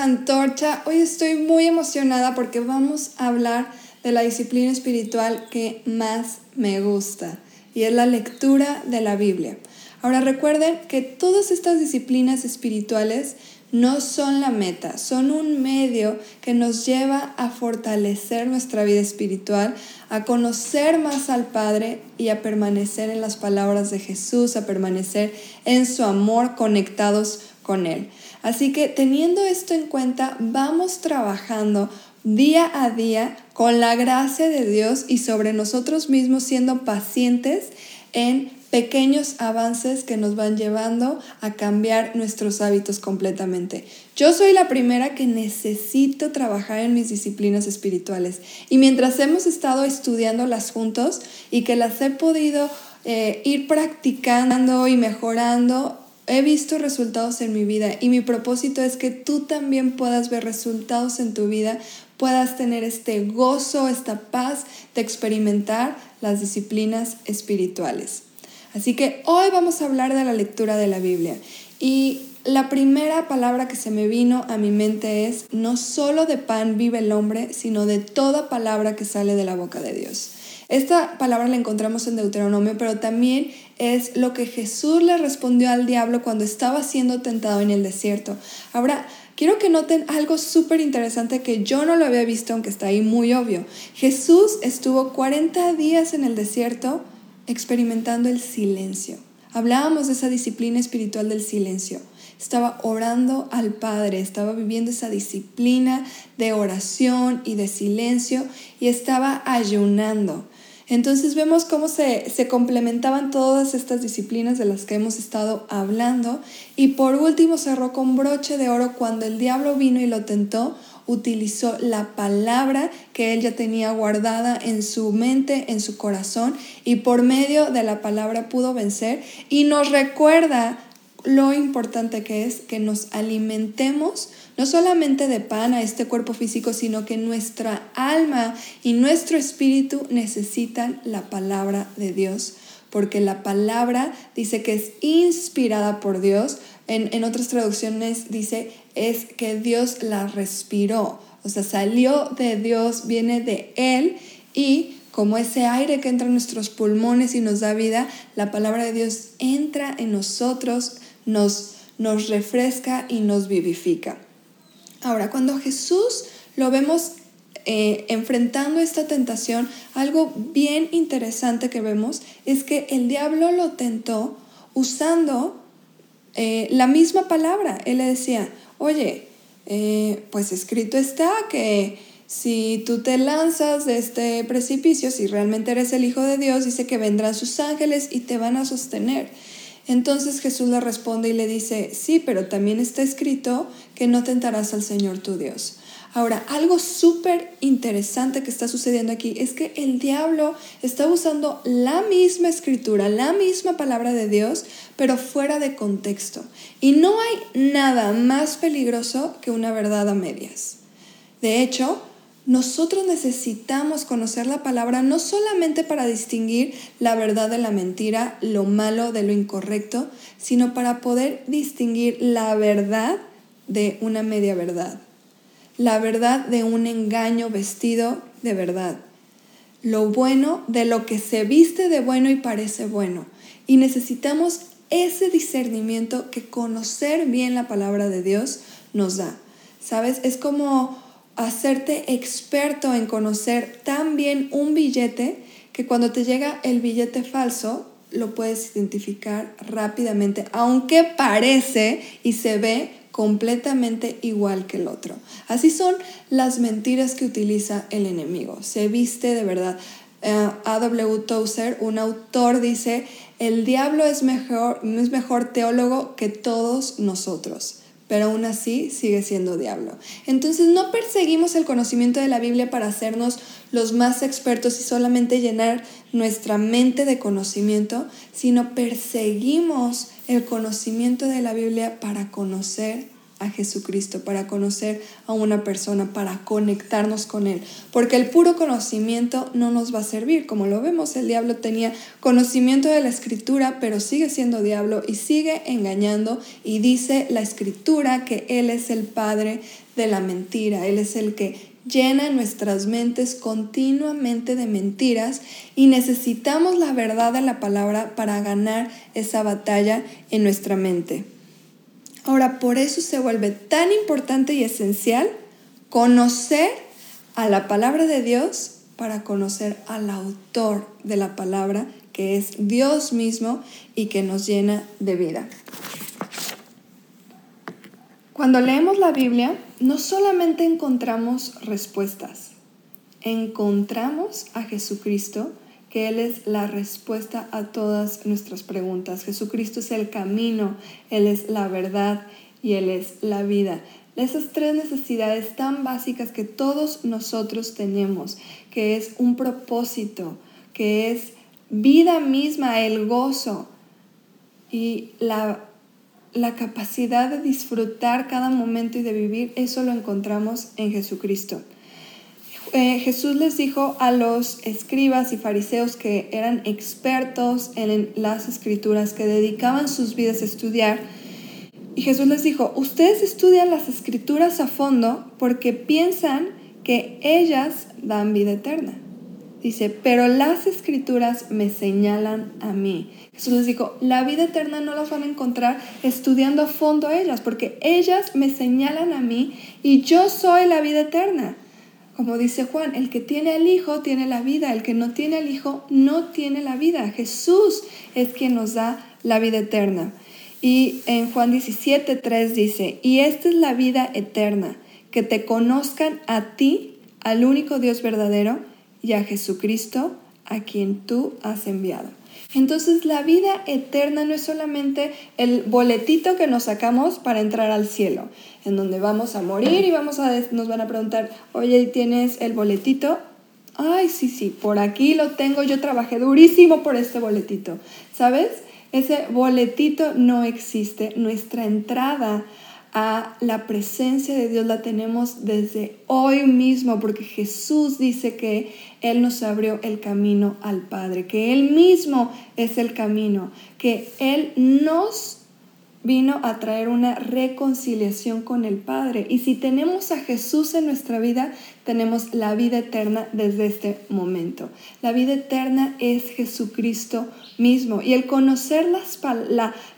Muy bienvenidos a Antorcha. Hoy estoy muy emocionada porque vamos a hablar de la disciplina espiritual que más me gusta y es la lectura de la Biblia. Ahora recuerden que todas estas disciplinas espirituales no son la meta, son un medio que nos lleva a fortalecer nuestra vida espiritual, a conocer más al Padre y a permanecer en las palabras de Jesús, a permanecer en su amor conectados con Él. Así que teniendo esto en cuenta, vamos trabajando día a día con la gracia de Dios y sobre nosotros mismos siendo pacientes en pequeños avances que nos van llevando a cambiar nuestros hábitos completamente. Yo soy la primera que necesito trabajar en mis disciplinas espirituales y mientras hemos estado estudiándolas juntos y que las he podido eh, ir practicando y mejorando, He visto resultados en mi vida y mi propósito es que tú también puedas ver resultados en tu vida, puedas tener este gozo, esta paz de experimentar las disciplinas espirituales. Así que hoy vamos a hablar de la lectura de la Biblia y la primera palabra que se me vino a mi mente es, no solo de pan vive el hombre, sino de toda palabra que sale de la boca de Dios. Esta palabra la encontramos en Deuteronomio, pero también es lo que Jesús le respondió al diablo cuando estaba siendo tentado en el desierto. Ahora, quiero que noten algo súper interesante que yo no lo había visto, aunque está ahí muy obvio. Jesús estuvo 40 días en el desierto experimentando el silencio. Hablábamos de esa disciplina espiritual del silencio. Estaba orando al Padre, estaba viviendo esa disciplina de oración y de silencio y estaba ayunando. Entonces vemos cómo se, complementaban todas estas disciplinas de las que hemos estado hablando. Y por último cerró con broche de oro cuando el diablo vino y lo tentó, utilizó la palabra que él ya tenía guardada en su mente, en su corazón, y por medio de la palabra pudo vencer. Y nos recuerda lo importante que es que nos alimentemos no solamente de pan a este cuerpo físico, sino que nuestra alma y nuestro espíritu necesitan la palabra de Dios, porque la palabra dice que es inspirada por Dios. En, en otras traducciones dice es que Dios la respiró, o sea, salió de Dios, viene de Él. Y como ese aire que entra en nuestros pulmones y nos da vida, la palabra de Dios entra en nosotros, nos, nos refresca y nos vivifica. Ahora, cuando Jesús lo vemos eh, enfrentando esta tentación, algo bien interesante que vemos es que el diablo lo tentó usando eh, la misma palabra. Él le decía, oye, eh, pues escrito está que si tú te lanzas de este precipicio, si realmente eres el Hijo de Dios, dice que vendrán sus ángeles y te van a sostener. Entonces Jesús le responde y le dice, sí, pero también está escrito que no tentarás al Señor tu Dios. Ahora, algo súper interesante que está sucediendo aquí es que el diablo está usando la misma escritura, la misma palabra de Dios, pero fuera de contexto. Y no hay nada más peligroso que una verdad a medias. De hecho, nosotros necesitamos conocer la palabra no solamente para distinguir la verdad de la mentira, lo malo de lo incorrecto, sino para poder distinguir la verdad de una media verdad, la verdad de un engaño vestido de verdad, lo bueno de lo que se viste de bueno y parece bueno. Y necesitamos ese discernimiento que conocer bien la palabra de Dios nos da. ¿Sabes? Es como hacerte experto en conocer tan bien un billete que cuando te llega el billete falso lo puedes identificar rápidamente, aunque parece y se ve completamente igual que el otro. Así son las mentiras que utiliza el enemigo. Se viste de verdad. Uh, A.W. Tozer, un autor, dice, el diablo es mejor, es mejor teólogo que todos nosotros pero aún así sigue siendo diablo. Entonces no perseguimos el conocimiento de la Biblia para hacernos los más expertos y solamente llenar nuestra mente de conocimiento, sino perseguimos el conocimiento de la Biblia para conocer a Jesucristo, para conocer a una persona, para conectarnos con Él. Porque el puro conocimiento no nos va a servir. Como lo vemos, el diablo tenía conocimiento de la escritura, pero sigue siendo diablo y sigue engañando. Y dice la escritura que Él es el padre de la mentira. Él es el que llena nuestras mentes continuamente de mentiras y necesitamos la verdad de la palabra para ganar esa batalla en nuestra mente. Ahora, por eso se vuelve tan importante y esencial conocer a la palabra de Dios para conocer al autor de la palabra, que es Dios mismo y que nos llena de vida. Cuando leemos la Biblia, no solamente encontramos respuestas, encontramos a Jesucristo que Él es la respuesta a todas nuestras preguntas. Jesucristo es el camino, Él es la verdad y Él es la vida. Esas tres necesidades tan básicas que todos nosotros tenemos, que es un propósito, que es vida misma, el gozo y la, la capacidad de disfrutar cada momento y de vivir, eso lo encontramos en Jesucristo. Eh, Jesús les dijo a los escribas y fariseos que eran expertos en las escrituras, que dedicaban sus vidas a estudiar, y Jesús les dijo, ustedes estudian las escrituras a fondo porque piensan que ellas dan vida eterna. Dice, pero las escrituras me señalan a mí. Jesús les dijo, la vida eterna no las van a encontrar estudiando a fondo ellas, porque ellas me señalan a mí y yo soy la vida eterna. Como dice Juan, el que tiene al Hijo tiene la vida, el que no tiene al Hijo no tiene la vida. Jesús es quien nos da la vida eterna. Y en Juan 17, 3 dice, y esta es la vida eterna, que te conozcan a ti, al único Dios verdadero, y a Jesucristo, a quien tú has enviado. Entonces la vida eterna no es solamente el boletito que nos sacamos para entrar al cielo, en donde vamos a morir y vamos a, nos van a preguntar, oye, ¿tienes el boletito? Ay, sí, sí, por aquí lo tengo, yo trabajé durísimo por este boletito. ¿Sabes? Ese boletito no existe. Nuestra entrada a la presencia de Dios la tenemos desde hoy mismo, porque Jesús dice que Él nos abrió el camino al Padre, que Él mismo es el camino, que Él nos vino a traer una reconciliación con el Padre. Y si tenemos a Jesús en nuestra vida, tenemos la vida eterna desde este momento. La vida eterna es Jesucristo mismo. Y el conocer las,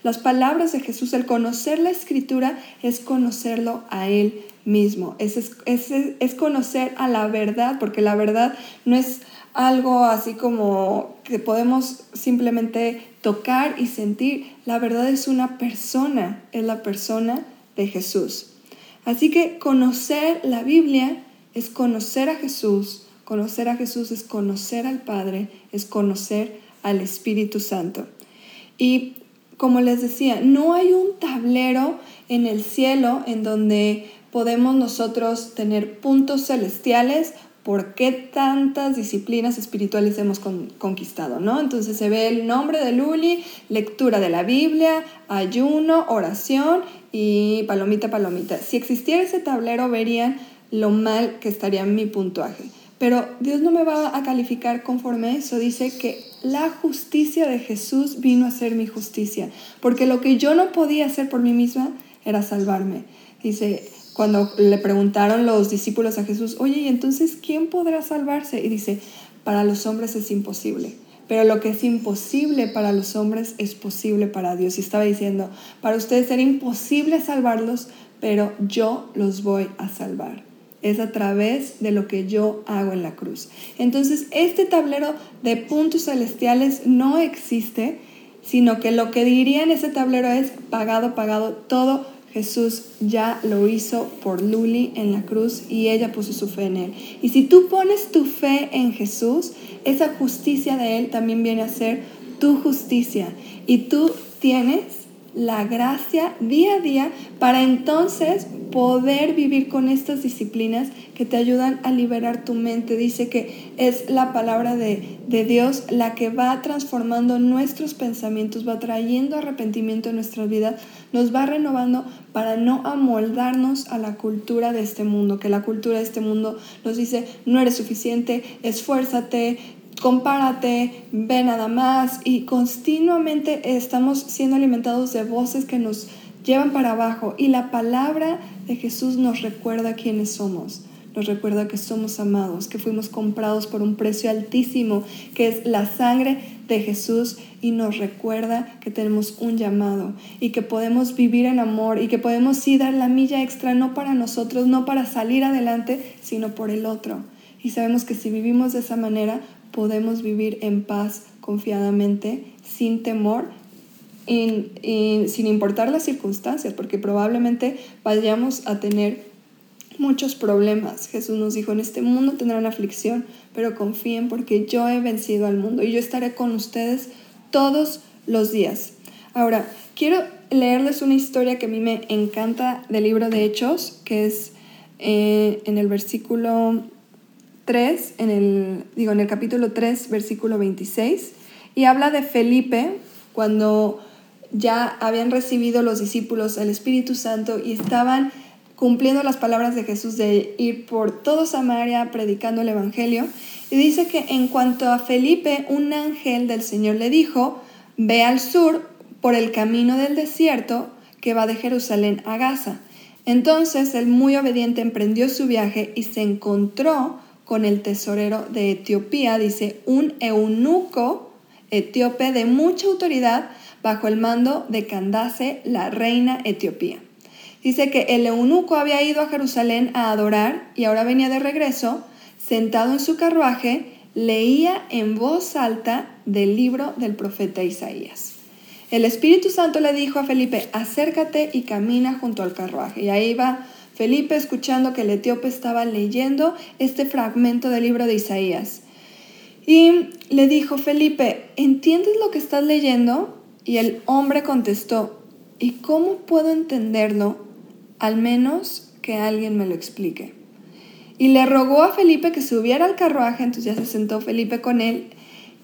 las palabras de Jesús, el conocer la escritura, es conocerlo a Él mismo. Es, es, es conocer a la verdad, porque la verdad no es algo así como que podemos simplemente tocar y sentir. La verdad es una persona, es la persona de Jesús. Así que conocer la Biblia es conocer a Jesús. Conocer a Jesús es conocer al Padre, es conocer al Espíritu Santo. Y como les decía, no hay un tablero en el cielo en donde podemos nosotros tener puntos celestiales por qué tantas disciplinas espirituales hemos conquistado, ¿no? Entonces se ve el nombre de Luli, lectura de la Biblia, ayuno, oración y palomita, palomita. Si existiera ese tablero verían lo mal que estaría mi puntuaje. Pero Dios no me va a calificar conforme eso. Dice que la justicia de Jesús vino a ser mi justicia. Porque lo que yo no podía hacer por mí misma era salvarme. Dice, cuando le preguntaron los discípulos a Jesús, oye, ¿y entonces quién podrá salvarse? Y dice, para los hombres es imposible. Pero lo que es imposible para los hombres es posible para Dios. Y estaba diciendo, para ustedes era imposible salvarlos, pero yo los voy a salvar. Es a través de lo que yo hago en la cruz. Entonces, este tablero de puntos celestiales no existe, sino que lo que diría en ese tablero es pagado, pagado, todo Jesús ya lo hizo por Luli en la cruz y ella puso su fe en él. Y si tú pones tu fe en Jesús, esa justicia de él también viene a ser tu justicia. Y tú tienes la gracia día a día para entonces poder vivir con estas disciplinas que te ayudan a liberar tu mente. Dice que es la palabra de, de, Dios la que va transformando nuestros pensamientos, va trayendo arrepentimiento en nuestras vidas, nos va renovando para no amoldarnos a la cultura de este mundo, que la cultura de este mundo nos dice no eres suficiente, esfuérzate, compárate, ve nada más y continuamente estamos siendo alimentados de voces que nos llevan para abajo y la palabra de Jesús nos recuerda quiénes somos. Nos recuerda que somos amados, que fuimos comprados por un precio altísimo, que es la sangre de Jesús y nos recuerda que tenemos un llamado y que podemos vivir en amor y que podemos sí dar la milla extra no para nosotros, no para salir adelante, sino por el otro. Y sabemos que si vivimos de esa manera, podemos vivir en paz confiadamente, sin temor, sin importar las circunstancias, porque probablemente vayamos a tener muchos problemas. Jesús nos dijo, en este mundo tendrán aflicción, pero confíen porque yo he vencido al mundo y yo estaré con ustedes todos los días. Ahora, quiero leerles una historia que a mí me encanta del libro de Hechos, que es eh, en el versículo 3, en el, digo, en el capítulo 3, versículo 26, y habla de Felipe cuando ya habían recibido los discípulos el Espíritu Santo y estaban cumpliendo las palabras de Jesús de ir por todo Samaria predicando el Evangelio. Y dice que en cuanto a Felipe, un ángel del Señor le dijo, ve al sur por el camino del desierto que va de Jerusalén a Gaza. Entonces el muy obediente emprendió su viaje y se encontró con el tesorero de Etiopía, dice, un eunuco etíope de mucha autoridad bajo el mando de Candace, la reina etiopía. Dice que el eunuco había ido a Jerusalén a adorar y ahora venía de regreso, sentado en su carruaje, leía en voz alta del libro del profeta Isaías. El Espíritu Santo le dijo a Felipe, acércate y camina junto al carruaje. Y ahí va Felipe escuchando que el etíope estaba leyendo este fragmento del libro de Isaías. Y le dijo, Felipe, ¿entiendes lo que estás leyendo? Y el hombre contestó, ¿y cómo puedo entenderlo? Al menos que alguien me lo explique. Y le rogó a Felipe que subiera al carruaje, entonces ya se sentó Felipe con él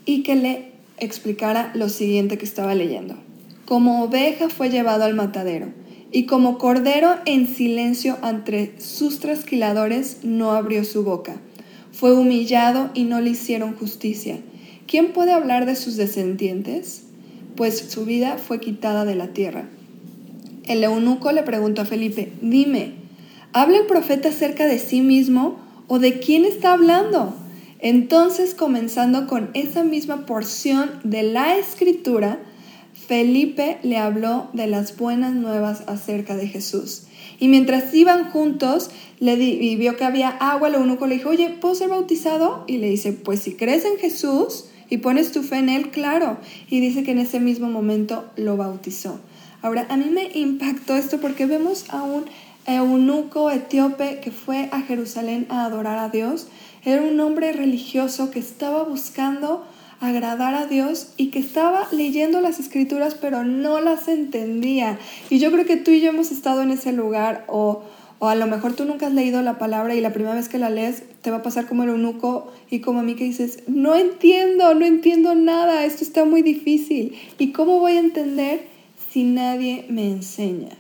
y que le explicara lo siguiente que estaba leyendo. Como oveja fue llevado al matadero y como cordero en silencio ante sus trasquiladores no abrió su boca. Fue humillado y no le hicieron justicia. ¿Quién puede hablar de sus descendientes? Pues su vida fue quitada de la tierra. El eunuco le preguntó a Felipe, dime, ¿habla el profeta acerca de sí mismo o de quién está hablando? Entonces, comenzando con esa misma porción de la escritura, Felipe le habló de las buenas nuevas acerca de Jesús. Y mientras iban juntos, le y vio que había agua, el eunuco le dijo, oye, ¿puedo ser bautizado? Y le dice, pues si crees en Jesús y pones tu fe en Él, claro. Y dice que en ese mismo momento lo bautizó. Ahora, a mí me impactó esto porque vemos a un eunuco etíope que fue a Jerusalén a adorar a Dios. Era un hombre religioso que estaba buscando agradar a Dios y que estaba leyendo las escrituras pero no las entendía. Y yo creo que tú y yo hemos estado en ese lugar o, o a lo mejor tú nunca has leído la palabra y la primera vez que la lees te va a pasar como el eunuco y como a mí que dices, no entiendo, no entiendo nada, esto está muy difícil. ¿Y cómo voy a entender si nadie me enseña?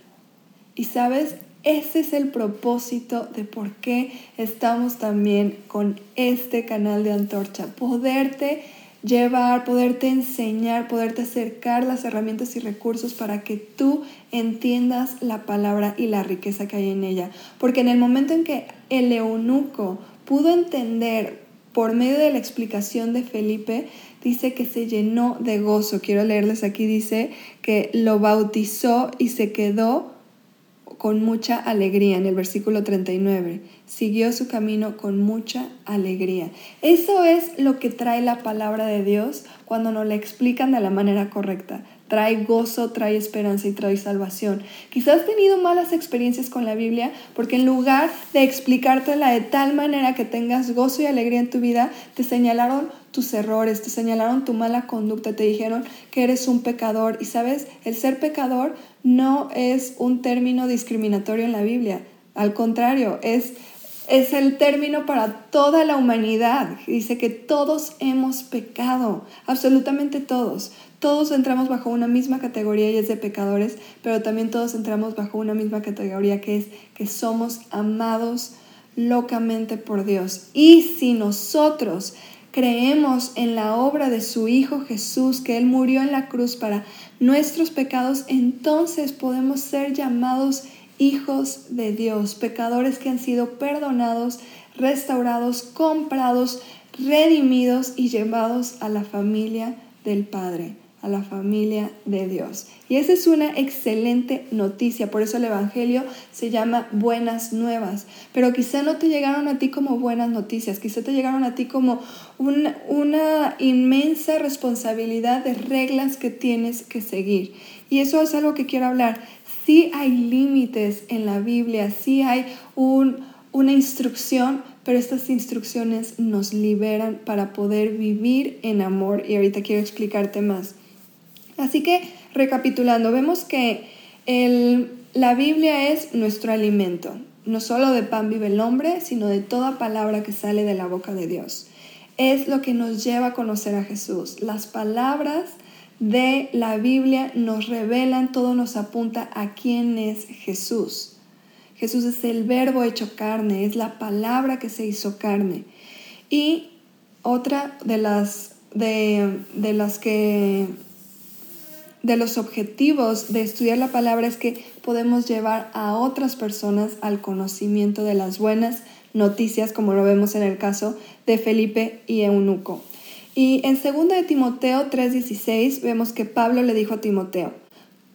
Y sabes, ese es el propósito de por qué estamos también con este canal de Antorcha, poderte llevar, poderte enseñar, poderte acercar las herramientas y recursos para que tú entiendas la palabra y la riqueza que hay en ella. Porque en el momento en que el eunuco pudo entender por medio de la explicación de Felipe, dice que se llenó de gozo. Quiero leerles aquí, dice que lo bautizó y se quedó con mucha alegría en el versículo 39. Siguió su camino con mucha alegría. Eso es lo que trae la palabra de Dios cuando nos la explican de la manera correcta. Trae gozo, trae esperanza y trae salvación. Quizás has tenido malas experiencias con la Biblia porque en lugar de explicártela de tal manera que tengas gozo y alegría en tu vida, te señalaron tus errores, te señalaron tu mala conducta, te dijeron que eres un pecador. Y sabes, el ser pecador no es un término discriminatorio en la Biblia. Al contrario, es, es el término para toda la humanidad. Dice que todos hemos pecado, absolutamente todos. Todos entramos bajo una misma categoría y es de pecadores, pero también todos entramos bajo una misma categoría que es que somos amados locamente por Dios. Y si nosotros creemos en la obra de su Hijo Jesús, que Él murió en la cruz para nuestros pecados, entonces podemos ser llamados hijos de Dios, pecadores que han sido perdonados, restaurados, comprados, redimidos y llevados a la familia del Padre a la familia de Dios. Y esa es una excelente noticia, por eso el Evangelio se llama buenas nuevas, pero quizá no te llegaron a ti como buenas noticias, quizá te llegaron a ti como una inmensa responsabilidad de reglas que tienes que seguir. Y eso es algo que quiero hablar. Sí hay límites en la Biblia, sí hay un, una instrucción, pero estas instrucciones nos liberan para poder vivir en amor. Y ahorita quiero explicarte más. Así que, recapitulando, vemos que la Biblia es nuestro alimento. No solo de pan vive el hombre, sino de toda palabra que sale de la boca de Dios. Es lo que nos lleva a conocer a Jesús. Las palabras de la Biblia nos revelan, todo nos apunta a quién es Jesús. Jesús es el verbo hecho carne, es la palabra que se hizo carne. Y otra de las, de, de las que de los objetivos de estudiar la palabra es que podemos llevar a otras personas al conocimiento de las buenas noticias, como lo vemos en el caso de Felipe y Eunuco. Y en 2 de Timoteo 3:16 vemos que Pablo le dijo a Timoteo,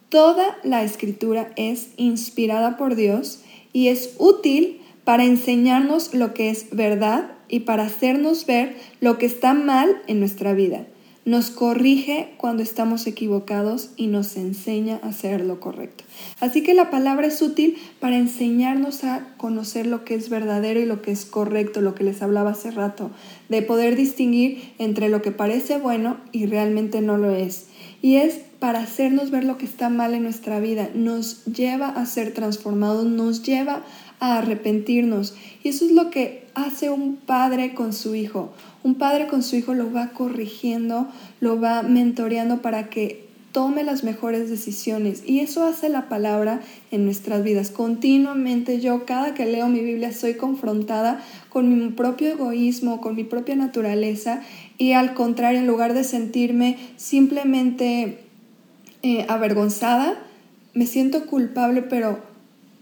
Toda la escritura es inspirada por Dios y es útil para enseñarnos lo que es verdad y para hacernos ver lo que está mal en nuestra vida nos corrige cuando estamos equivocados y nos enseña a hacer lo correcto. Así que la palabra es útil para enseñarnos a conocer lo que es verdadero y lo que es correcto, lo que les hablaba hace rato, de poder distinguir entre lo que parece bueno y realmente no lo es. Y es para hacernos ver lo que está mal en nuestra vida, nos lleva a ser transformados, nos lleva a arrepentirnos. Y eso es lo que hace un padre con su hijo. Un padre con su hijo lo va corrigiendo, lo va mentoreando para que tome las mejores decisiones. Y eso hace la palabra en nuestras vidas. Continuamente yo, cada que leo mi Biblia, soy confrontada con mi propio egoísmo, con mi propia naturaleza. Y al contrario, en lugar de sentirme simplemente eh, avergonzada, me siento culpable, pero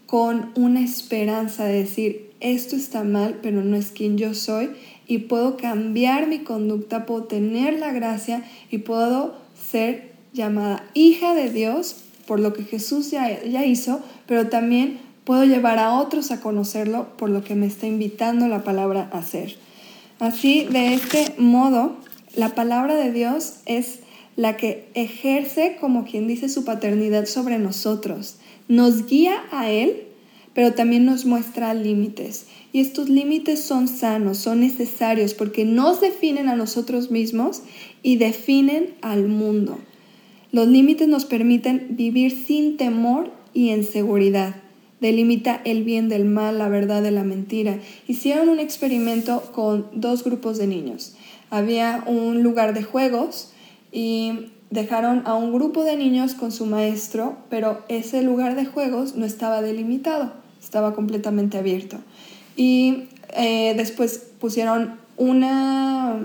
con una esperanza de decir, esto está mal, pero no es quien yo soy y puedo cambiar mi conducta, puedo tener la gracia y puedo ser llamada hija de Dios por lo que Jesús ya, hizo, pero también puedo llevar a otros a conocerlo por lo que me está invitando la palabra a hacer. Así, de este modo, la palabra de Dios es la que ejerce como quien dice su paternidad sobre nosotros. Nos guía a Él, pero también nos muestra límites. Y estos límites son sanos, son necesarios porque nos definen a nosotros mismos y definen al mundo. Los límites nos permiten vivir sin temor y en seguridad. Delimita el bien del mal, la verdad de la mentira. Hicieron un experimento con dos grupos de niños. Había un lugar de juegos y dejaron a un grupo de niños con su maestro, pero ese lugar de juegos no estaba delimitado, estaba completamente abierto y eh, después pusieron una,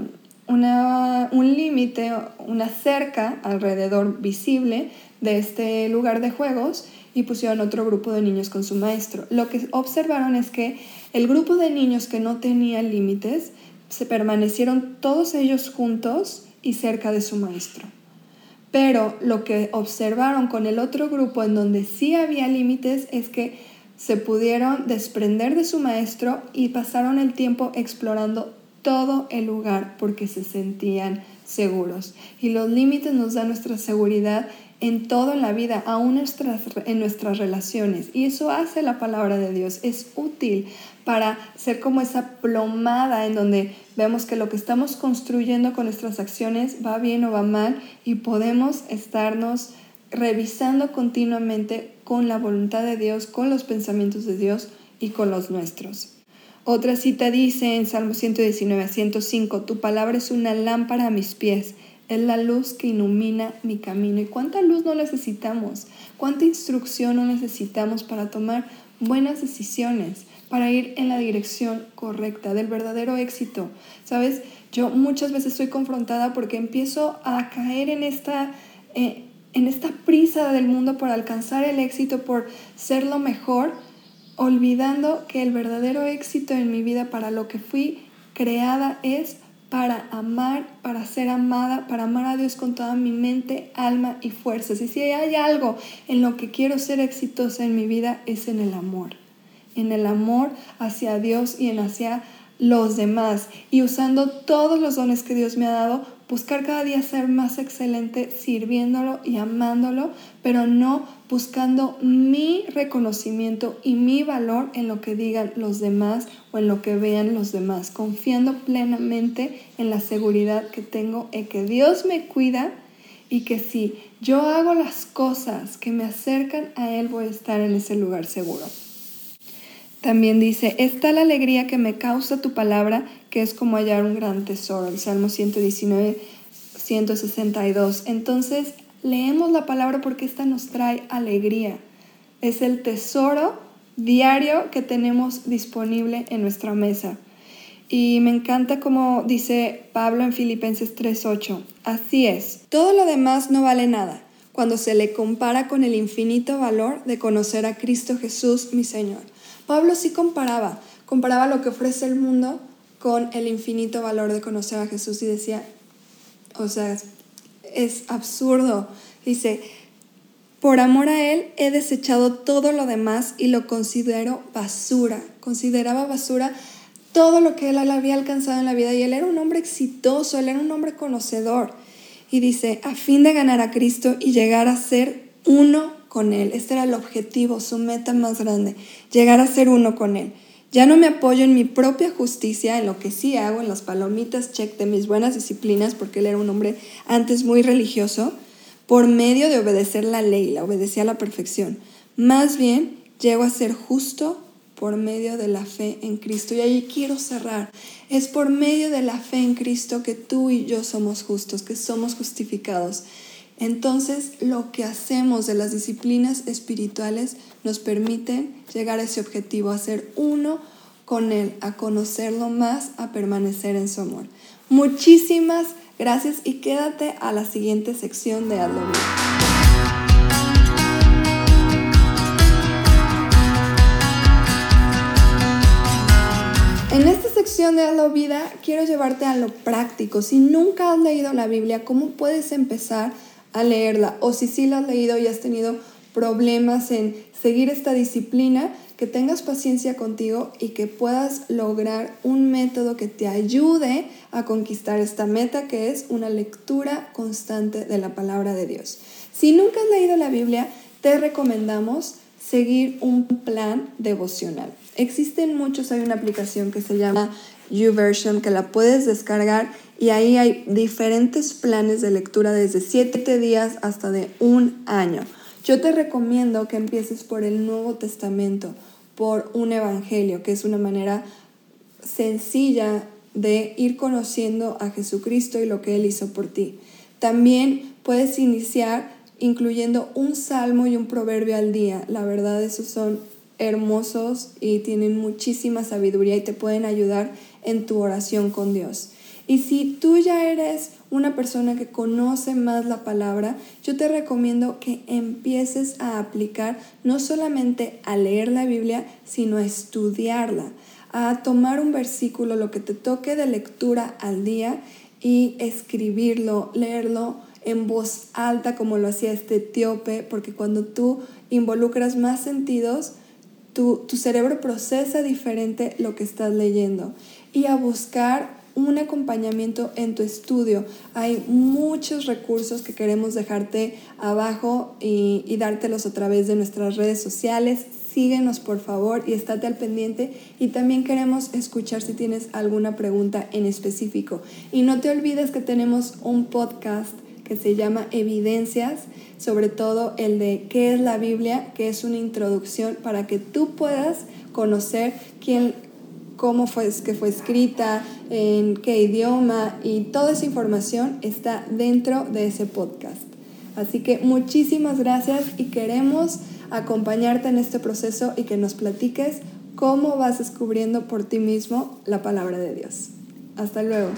un límite, una cerca alrededor visible de este lugar de juegos y pusieron otro grupo de niños con su maestro. Lo que observaron es que el grupo de niños que no tenía límites se permanecieron todos ellos juntos y cerca de su maestro. Pero lo que observaron con el otro grupo en donde sí había límites es que se pudieron desprender de su maestro y pasaron el tiempo explorando todo el lugar porque se sentían seguros. Y los límites nos dan nuestra seguridad en todo en la vida, aún en nuestras relaciones. Y eso hace la palabra de Dios. Es útil para ser como esa plomada en donde vemos que lo que estamos construyendo con nuestras acciones va bien o va mal y podemos estarnos revisando continuamente con la voluntad de Dios, con los pensamientos de Dios y con los nuestros. Otra cita dice en Salmo 119 a 105, Tu palabra es una lámpara a mis pies es la luz que ilumina mi camino. ¿Y cuánta luz no necesitamos? ¿Cuánta instrucción no necesitamos para tomar buenas decisiones, para ir en la dirección correcta, del verdadero éxito? ¿Sabes? Yo muchas veces estoy confrontada porque empiezo a caer en esta, eh, en esta prisa del mundo por alcanzar el éxito, por ser lo mejor, olvidando que el verdadero éxito en mi vida para lo que fui creada es para amar, para ser amada, para amar a Dios con toda mi mente, alma y fuerzas. Y si hay algo en lo que quiero ser exitosa en mi vida es en el amor. En el amor hacia Dios y en hacia los demás. Y usando todos los dones que Dios me ha dado buscar cada día ser más excelente sirviéndolo y amándolo, pero no buscando mi reconocimiento y mi valor en lo que digan los demás o en lo que vean los demás, confiando plenamente en la seguridad que tengo en que Dios me cuida y que si yo hago las cosas que me acercan a Él voy a estar en ese lugar seguro. También dice, está la alegría que me causa tu palabra, que es como hallar un gran tesoro. El Salmo 119, 162. Entonces, leemos la palabra porque esta nos trae alegría. Es el tesoro diario que tenemos disponible en nuestra mesa. Y me encanta como dice Pablo en Filipenses 3:8. Así es, todo lo demás no vale nada cuando se le compara con el infinito valor de conocer a Cristo Jesús, mi Señor. Pablo sí comparaba, comparaba lo que ofrece el mundo con el infinito valor de conocer a Jesús y decía, o sea, es absurdo. Dice, por amor a Él he desechado todo lo demás y lo considero basura. Consideraba basura todo lo que Él había alcanzado en la vida y Él era un hombre exitoso, Él era un hombre conocedor. Y dice, a fin de ganar a Cristo y llegar a ser uno con Él. Este era el objetivo, su meta más grande, llegar a ser uno con Él. Ya no me apoyo en mi propia justicia, en lo que sí hago, en las palomitas check de mis buenas disciplinas, porque él era un hombre antes muy religioso, por medio de obedecer la ley, la obedecía a la perfección. Más bien, llego a ser justo por medio de la fe en Cristo. Y ahí quiero cerrar. Es por medio de la fe en Cristo que tú y yo somos justos, que somos justificados. Entonces, lo que hacemos de las disciplinas espirituales nos permiten llegar a ese objetivo, a ser uno con Él, a conocerlo más, a permanecer en su amor. Muchísimas gracias y quédate a la siguiente sección de Hazlo En esta sección de Hazlo Vida quiero llevarte a lo práctico. Si nunca has leído la Biblia, ¿cómo puedes empezar a leerla? O si sí la has leído y has tenido problemas en seguir esta disciplina, que tengas paciencia contigo y que puedas lograr un método que te ayude a conquistar esta meta que es una lectura constante de la palabra de Dios. Si nunca has leído la Biblia, te recomendamos seguir un plan devocional. Existen muchos, hay una aplicación que se llama YouVersion que la puedes descargar y ahí hay diferentes planes de lectura desde 7 días hasta de un año. Yo te recomiendo que empieces por el Nuevo Testamento, por un Evangelio, que es una manera sencilla de ir conociendo a Jesucristo y lo que Él hizo por ti. También puedes iniciar incluyendo un salmo y un proverbio al día. La verdad, esos son hermosos y tienen muchísima sabiduría y te pueden ayudar en tu oración con Dios. Y si tú ya eres una persona que conoce más la palabra, yo te recomiendo que empieces a aplicar no solamente a leer la Biblia, sino a estudiarla, a tomar un versículo, lo que te toque de lectura al día y escribirlo, leerlo en voz alta como lo hacía este etíope, porque cuando tú involucras más sentidos, tu, tu cerebro procesa diferente lo que estás leyendo. Y a buscar un acompañamiento en tu estudio. Hay muchos recursos que queremos dejarte abajo y, y dártelos a través de nuestras redes sociales. Síguenos por favor y estate al pendiente y también queremos escuchar si tienes alguna pregunta en específico. Y no te olvides que tenemos un podcast que se llama Evidencias, sobre todo el de qué es la Biblia, que es una introducción para que tú puedas conocer quién, cómo fue que fue escrita, en qué idioma y toda esa información está dentro de ese podcast. Así que muchísimas gracias y queremos acompañarte en este proceso y que nos platiques cómo vas descubriendo por ti mismo la palabra de Dios. Hasta luego.